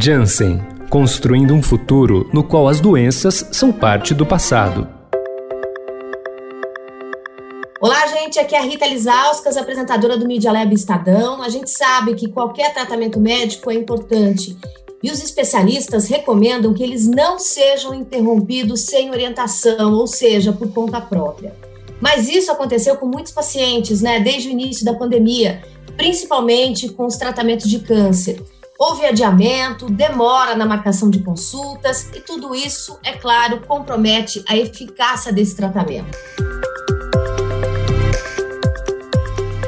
Janssen construindo um futuro no qual as doenças são parte do passado. Olá, gente. Aqui é a Rita Lizauskas, apresentadora do Media Lab Estadão. A gente sabe que qualquer tratamento médico é importante e os especialistas recomendam que eles não sejam interrompidos sem orientação, ou seja, por conta própria. Mas isso aconteceu com muitos pacientes, né, desde o início da pandemia, principalmente com os tratamentos de câncer. Houve adiamento, demora na marcação de consultas e tudo isso, é claro, compromete a eficácia desse tratamento.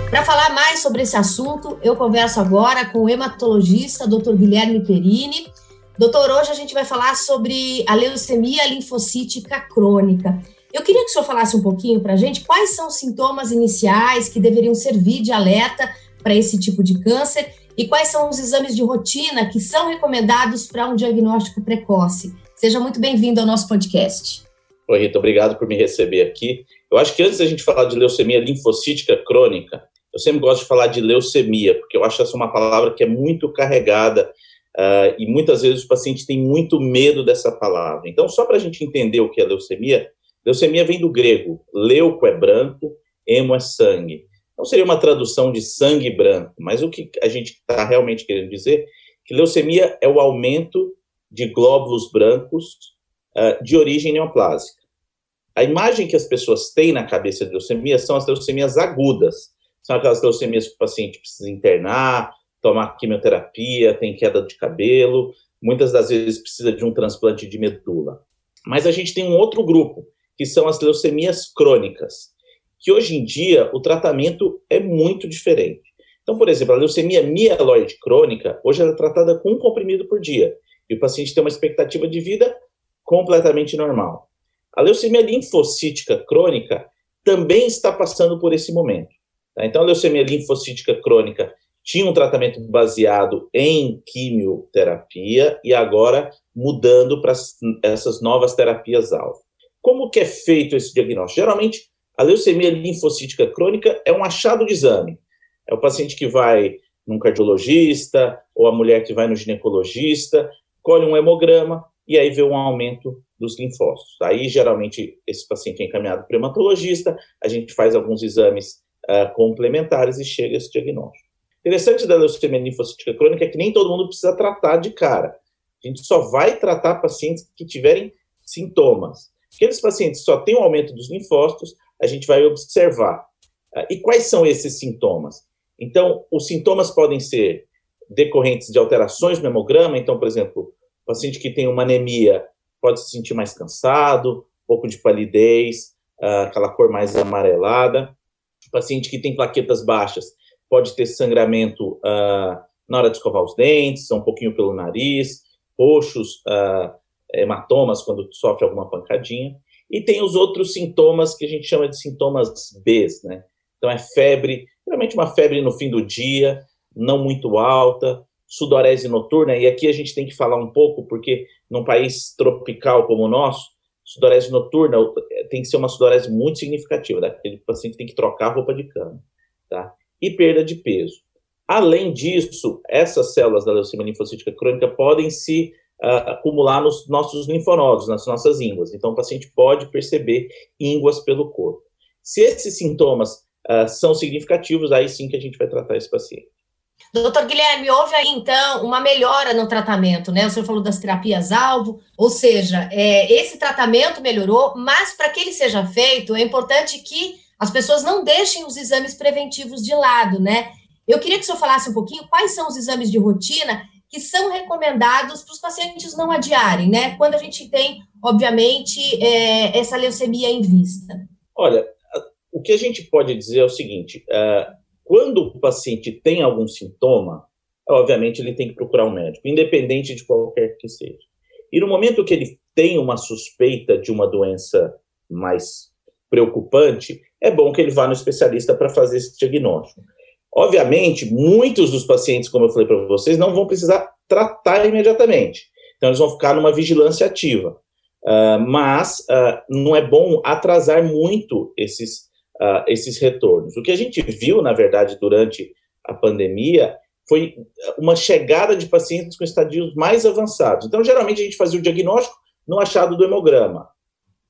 Para falar mais sobre esse assunto, eu converso agora com o hematologista Dr. Guilherme Perini. Doutor, hoje a gente vai falar sobre a leucemia linfocítica crônica. Eu queria que o senhor falasse um pouquinho para a gente quais são os sintomas iniciais que deveriam servir de alerta para esse tipo de câncer e quais são os exames de rotina que são recomendados para um diagnóstico precoce. Seja muito bem-vindo ao nosso podcast. Oi, Rita, obrigado por me receber aqui. Eu acho que antes da gente falar de leucemia linfocítica crônica, eu sempre gosto de falar de leucemia, porque eu acho essa uma palavra que é muito carregada uh, e muitas vezes os pacientes têm muito medo dessa palavra. Então, só para a gente entender o que é leucemia, leucemia vem do grego, leuco é branco, hemo é sangue. Não seria uma tradução de sangue branco, mas o que a gente está realmente querendo dizer que leucemia é o aumento de glóbulos brancos uh, de origem neoplásica. A imagem que as pessoas têm na cabeça de leucemia são as leucemias agudas. São aquelas leucemias que o paciente precisa internar, tomar quimioterapia, tem queda de cabelo, muitas das vezes precisa de um transplante de medula. Mas a gente tem um outro grupo, que são as leucemias crônicas que hoje em dia o tratamento é muito diferente. Então, por exemplo, a leucemia mieloide crônica, hoje ela é tratada com um comprimido por dia, e o paciente tem uma expectativa de vida completamente normal. A leucemia linfocítica crônica também está passando por esse momento. Tá? Então, a leucemia linfocítica crônica tinha um tratamento baseado em quimioterapia e agora mudando para essas novas terapias-alvo. Como que é feito esse diagnóstico? Geralmente, a leucemia linfocítica crônica é um achado de exame. É o paciente que vai num cardiologista ou a mulher que vai no ginecologista, colhe um hemograma e aí vê um aumento dos linfócitos. Aí, geralmente, esse paciente é encaminhado para o hematologista, a gente faz alguns exames uh, complementares e chega esse diagnóstico. Interessante da leucemia linfocítica crônica é que nem todo mundo precisa tratar de cara. A gente só vai tratar pacientes que tiverem sintomas. Aqueles pacientes que só têm um aumento dos linfócitos, a gente vai observar. Ah, e quais são esses sintomas? Então, os sintomas podem ser decorrentes de alterações no hemograma. Então, por exemplo, o paciente que tem uma anemia pode se sentir mais cansado, um pouco de palidez, ah, aquela cor mais amarelada. O paciente que tem plaquetas baixas pode ter sangramento uh, na hora de escovar os dentes, um pouquinho pelo nariz, roxos, hematomas quando sofre alguma pancadinha. E tem os outros sintomas que a gente chama de sintomas B, né? Então é febre, realmente uma febre no fim do dia, não muito alta, sudorese noturna, e aqui a gente tem que falar um pouco, porque num país tropical como o nosso, sudorese noturna tem que ser uma sudorese muito significativa, daquele paciente tem que trocar a roupa de cama, tá? E perda de peso. Além disso, essas células da leucemia linfocítica crônica podem se uh, acumular nos nossos linfonodos, nas nossas ínguas. Então, o paciente pode perceber ínguas pelo corpo. Se esses sintomas uh, são significativos, aí sim que a gente vai tratar esse paciente. Doutor Guilherme, houve aí então uma melhora no tratamento, né? O senhor falou das terapias-alvo, ou seja, é, esse tratamento melhorou, mas para que ele seja feito, é importante que as pessoas não deixem os exames preventivos de lado, né? Eu queria que o senhor falasse um pouquinho quais são os exames de rotina que são recomendados para os pacientes não adiarem, né? Quando a gente tem, obviamente, é, essa leucemia em vista. Olha, o que a gente pode dizer é o seguinte: é, quando o paciente tem algum sintoma, obviamente ele tem que procurar um médico, independente de qualquer que seja. E no momento que ele tem uma suspeita de uma doença mais preocupante, é bom que ele vá no especialista para fazer esse diagnóstico. Obviamente, muitos dos pacientes, como eu falei para vocês, não vão precisar tratar imediatamente. Então, eles vão ficar numa vigilância ativa. Uh, mas uh, não é bom atrasar muito esses, uh, esses retornos. O que a gente viu, na verdade, durante a pandemia foi uma chegada de pacientes com estadios mais avançados. Então, geralmente, a gente fazia o diagnóstico no achado do hemograma.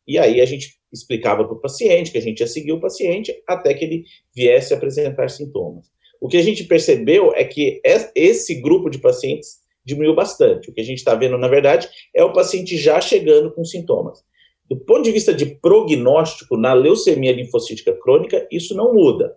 E aí a gente explicava para o paciente que a gente ia seguir o paciente até que ele viesse a apresentar sintomas. O que a gente percebeu é que esse grupo de pacientes diminuiu bastante. O que a gente está vendo, na verdade, é o paciente já chegando com sintomas. Do ponto de vista de prognóstico, na leucemia linfocítica crônica, isso não muda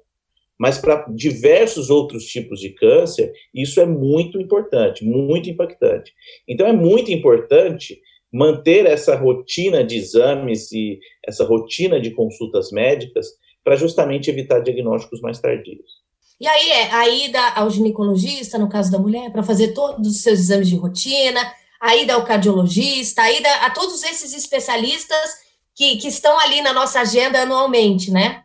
mas para diversos outros tipos de câncer, isso é muito importante, muito impactante. Então, é muito importante manter essa rotina de exames e essa rotina de consultas médicas para justamente evitar diagnósticos mais tardios. E aí é a ida ao ginecologista, no caso da mulher, para fazer todos os seus exames de rotina, a ida ao cardiologista, a ida a todos esses especialistas que, que estão ali na nossa agenda anualmente, né?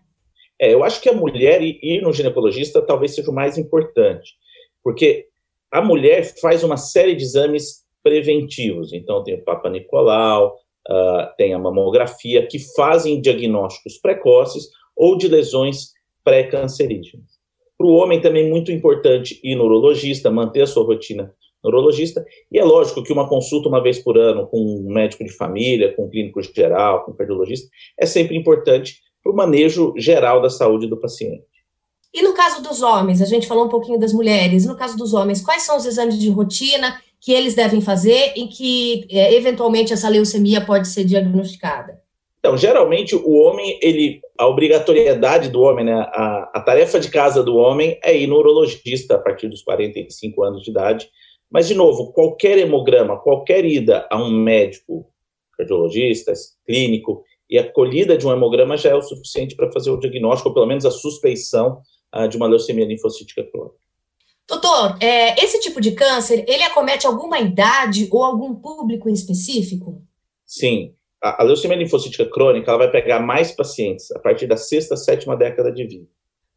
É, eu acho que a mulher ir no ginecologista talvez seja o mais importante, porque a mulher faz uma série de exames preventivos. Então, tem o Papa Nicolau, uh, tem a mamografia, que fazem diagnósticos precoces ou de lesões pré-cancerígenas. Para o homem também é muito importante ir no urologista, manter a sua rotina neurologista, e é lógico que uma consulta uma vez por ano com um médico de família, com um clínico geral, com um cardiologista, é sempre importante para o manejo geral da saúde do paciente. E no caso dos homens, a gente falou um pouquinho das mulheres, no caso dos homens, quais são os exames de rotina que eles devem fazer e que, é, eventualmente, essa leucemia pode ser diagnosticada? Então, geralmente, o homem, ele, a obrigatoriedade do homem, né, a, a tarefa de casa do homem é ir no urologista a partir dos 45 anos de idade. Mas, de novo, qualquer hemograma, qualquer ida a um médico, cardiologista, clínico, e a colhida de um hemograma já é o suficiente para fazer o diagnóstico, ou pelo menos a suspeição uh, de uma leucemia linfocítica crônica. Doutor, é, esse tipo de câncer, ele acomete alguma idade ou algum público em específico? Sim. A, a leucemia linfocítica crônica ela vai pegar mais pacientes a partir da sexta, sétima década de vida.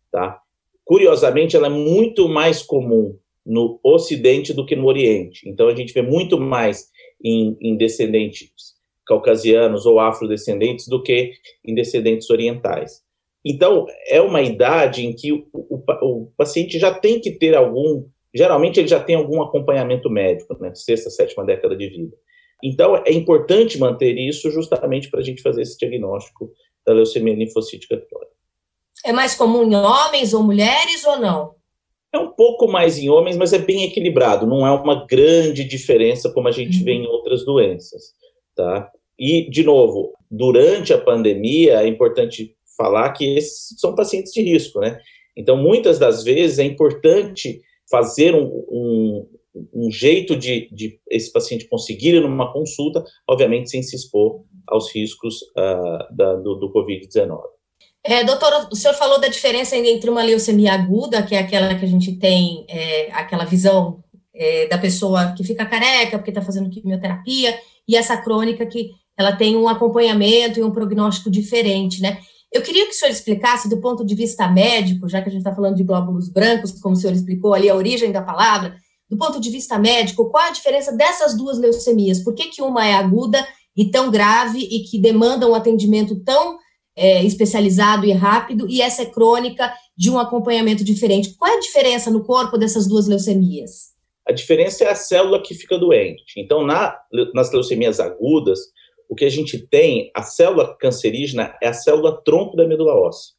Tá? Curiosamente, ela é muito mais comum no Ocidente do que no Oriente. Então, a gente vê muito mais em, em descendentes caucasianos ou afrodescendentes do que em descendentes orientais. Então, é uma idade em que o, o, o, paciente já tem que ter algum, geralmente ele já tem algum acompanhamento médico, né, sexta, sétima década de vida. Então, é importante manter isso justamente para a gente fazer esse diagnóstico da leucemia linfocítica crônica. É mais comum em homens ou mulheres ou não? É um pouco mais em homens, mas é bem equilibrado, não é uma grande diferença como a gente uhum. vê em outras doenças, tá? E, de novo, durante a pandemia, é importante falar que esses são pacientes de risco, né? Então, muitas das vezes é importante fazer um, um, um jeito de, de, esse paciente conseguir ir numa consulta, obviamente sem se expor aos riscos uh, da, do, do Covid-19. É, doutora, o senhor falou da diferença entre uma leucemia aguda, que é aquela que a gente tem, é, aquela visão é, da pessoa que fica careca porque está fazendo quimioterapia, e essa crônica que ela tem um acompanhamento e um prognóstico diferente, né? Eu queria que o senhor explicasse, do ponto de vista médico, já que a gente está falando de glóbulos brancos, como o senhor explicou ali, a origem da palavra, do ponto de vista médico, qual a diferença dessas duas leucemias? Por que, que uma é aguda e tão grave e que demanda um atendimento tão é, especializado e rápido, e essa é crônica de um acompanhamento diferente? Qual é a diferença no corpo dessas duas leucemias? A diferença é a célula que fica doente. Então, na, nas leucemias agudas, o que a gente tem, a célula cancerígena é a célula tronco da medula óssea.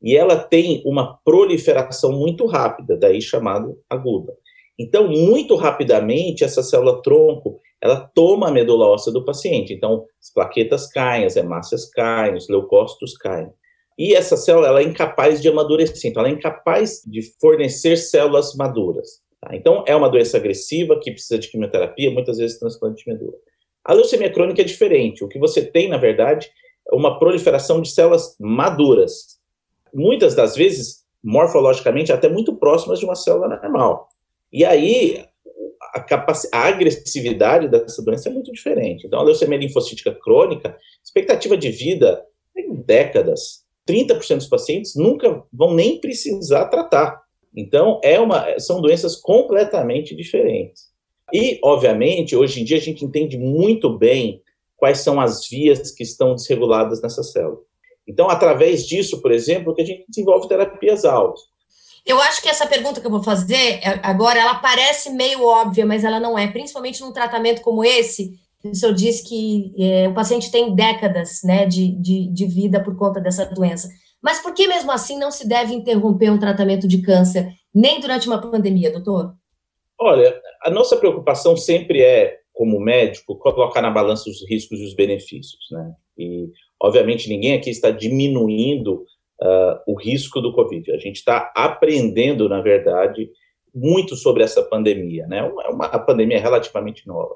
E ela tem uma proliferação muito rápida, daí chamado aguda. Então, muito rapidamente, essa célula tronco, ela toma a medula óssea do paciente. Então, as plaquetas caem, as hemácias caem, os leucócitos caem. E essa célula, ela é incapaz de amadurecer, então ela é incapaz de fornecer células maduras. Tá? Então, é uma doença agressiva que precisa de quimioterapia, muitas vezes transplante de medula. A leucemia crônica é diferente. O que você tem, na verdade, é uma proliferação de células maduras. Muitas das vezes, morfologicamente, até muito próximas de uma célula normal. E aí, a, capac... a agressividade dessa doença é muito diferente. Então, a leucemia linfocítica crônica, expectativa de vida em décadas. 30% dos pacientes nunca vão nem precisar tratar. Então, é uma, são doenças completamente diferentes. E, obviamente, hoje em dia a gente entende muito bem quais são as vias que estão desreguladas nessa célula. Então, através disso, por exemplo, que a gente desenvolve terapias-alvo. Eu acho que essa pergunta que eu vou fazer é, agora, ela parece meio óbvia, mas ela não é, principalmente num tratamento como esse. O senhor diz que é, o paciente tem décadas né, de, de, de vida por conta dessa doença. Mas por que mesmo assim não se deve interromper um tratamento de câncer, nem durante uma pandemia, doutor? Olha, a nossa preocupação sempre é, como médico, colocar na balança os riscos e os benefícios, né? E, obviamente, ninguém aqui está diminuindo uh, o risco do Covid. A gente está aprendendo, na verdade, muito sobre essa pandemia, né? É uma pandemia relativamente nova.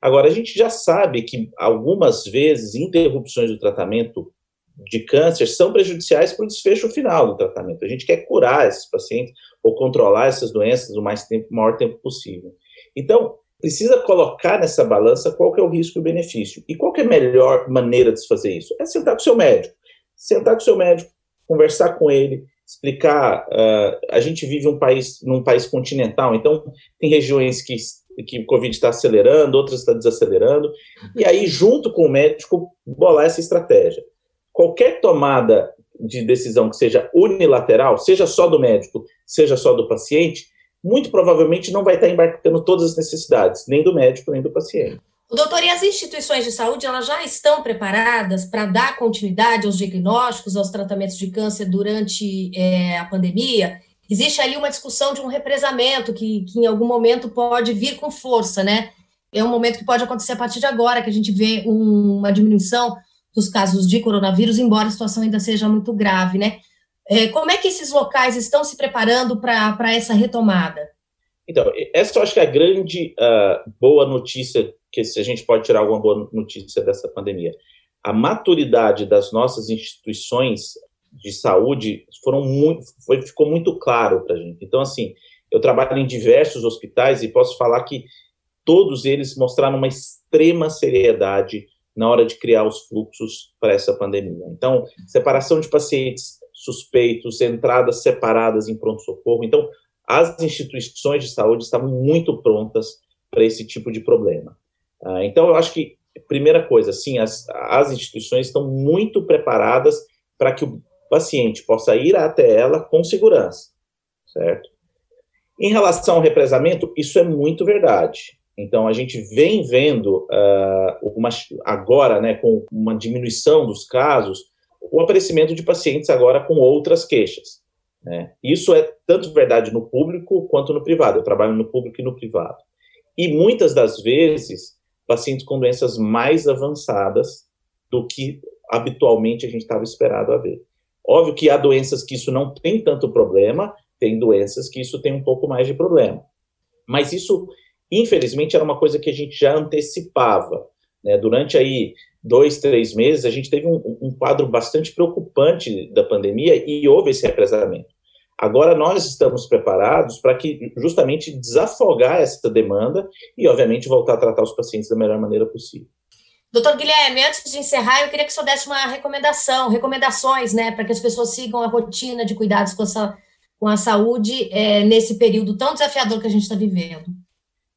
Agora, a gente já sabe que algumas vezes interrupções do tratamento de câncer são prejudiciais para o desfecho final do tratamento. A gente quer curar esses pacientes ou controlar essas doenças o mais tempo, o maior tempo possível. Então, precisa colocar nessa balança qual é o risco e o benefício. E qual é a melhor maneira de se fazer isso? É sentar com o seu médico. Sentar com o seu médico, conversar com ele, explicar. Uh, a gente vive um país, num país continental, então tem regiões que, que o Covid está acelerando, outras está desacelerando, e aí, junto com o médico, bolar essa estratégia. Qualquer tomada de decisão que seja unilateral, seja só do médico, seja só do paciente, muito provavelmente não vai estar embarcando todas as necessidades, nem do médico, nem do paciente. Doutor, e as instituições de saúde elas já estão preparadas para dar continuidade aos diagnósticos, aos tratamentos de câncer durante é, a pandemia? Existe ali uma discussão de um represamento que, que em algum momento pode vir com força, né? É um momento que pode acontecer a partir de agora, que a gente vê um, uma diminuição dos casos de coronavírus, embora a situação ainda seja muito grave, né? É, como é que esses locais estão se preparando para essa retomada? Então, essa eu acho que é a grande uh, boa notícia que se a gente pode tirar alguma boa notícia dessa pandemia. A maturidade das nossas instituições de saúde foram muito, foi, ficou muito claro para a gente. Então, assim, eu trabalho em diversos hospitais e posso falar que todos eles mostraram uma extrema seriedade na hora de criar os fluxos para essa pandemia. Então, separação de pacientes suspeitos, entradas separadas em pronto-socorro. Então, as instituições de saúde estavam muito prontas para esse tipo de problema. Ah, então, eu acho que, primeira coisa, sim, as, as instituições estão muito preparadas para que o paciente possa ir até ela com segurança, certo? Em relação ao represamento, isso é muito verdade. Então, a gente vem vendo uh, uma, agora, né, com uma diminuição dos casos, o aparecimento de pacientes agora com outras queixas. Né? Isso é tanto verdade no público quanto no privado. Eu trabalho no público e no privado. E muitas das vezes pacientes com doenças mais avançadas do que habitualmente a gente estava esperado a ver. Óbvio que há doenças que isso não tem tanto problema, tem doenças que isso tem um pouco mais de problema. Mas isso, infelizmente, era uma coisa que a gente já antecipava. Né? Durante aí dois, três meses, a gente teve um, um quadro bastante preocupante da pandemia e houve esse represamento. Agora nós estamos preparados para que justamente desafogar essa demanda e, obviamente, voltar a tratar os pacientes da melhor maneira possível. Doutor Guilherme, antes de encerrar, eu queria que o senhor desse uma recomendação, recomendações, né, para que as pessoas sigam a rotina de cuidados com a, com a saúde é, nesse período tão desafiador que a gente está vivendo.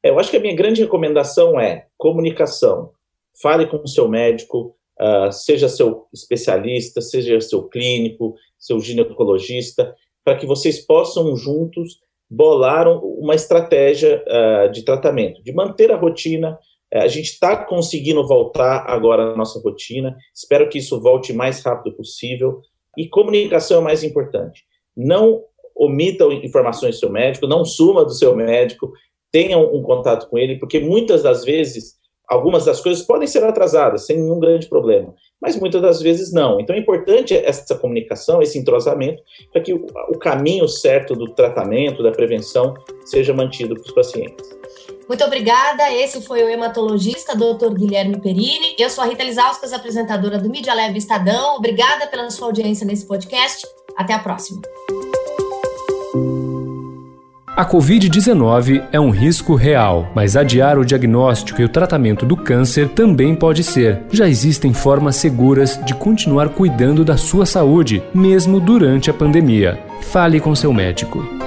É, eu acho que a minha grande recomendação é comunicação. Fale com o seu médico, uh, seja seu especialista, seja seu clínico, seu ginecologista, para que vocês possam juntos bolar uma estratégia uh, de tratamento, de manter a rotina. Uh, a gente está conseguindo voltar agora à nossa rotina. Espero que isso volte mais rápido possível. E comunicação é o mais importante. Não omita informações do seu médico, não suma do seu médico, tenha um, contato com ele, porque muitas das vezes algumas das coisas podem ser atrasadas sem nenhum grande problema mas muitas das vezes não. Então é importante essa comunicação, esse entrosamento, para que o, caminho certo do tratamento, da prevenção, seja mantido para os pacientes. Muito obrigada. Esse foi o hematologista Dr. Guilherme Perini. Eu sou a Rita Lisauskas, apresentadora do Mídia Leve Estadão. Obrigada pela sua audiência nesse podcast. Até a próxima. A Covid-19 é um risco real, mas adiar o diagnóstico e o tratamento do câncer também pode ser. Já existem formas seguras de continuar cuidando da sua saúde, mesmo durante a pandemia. Fale com seu médico.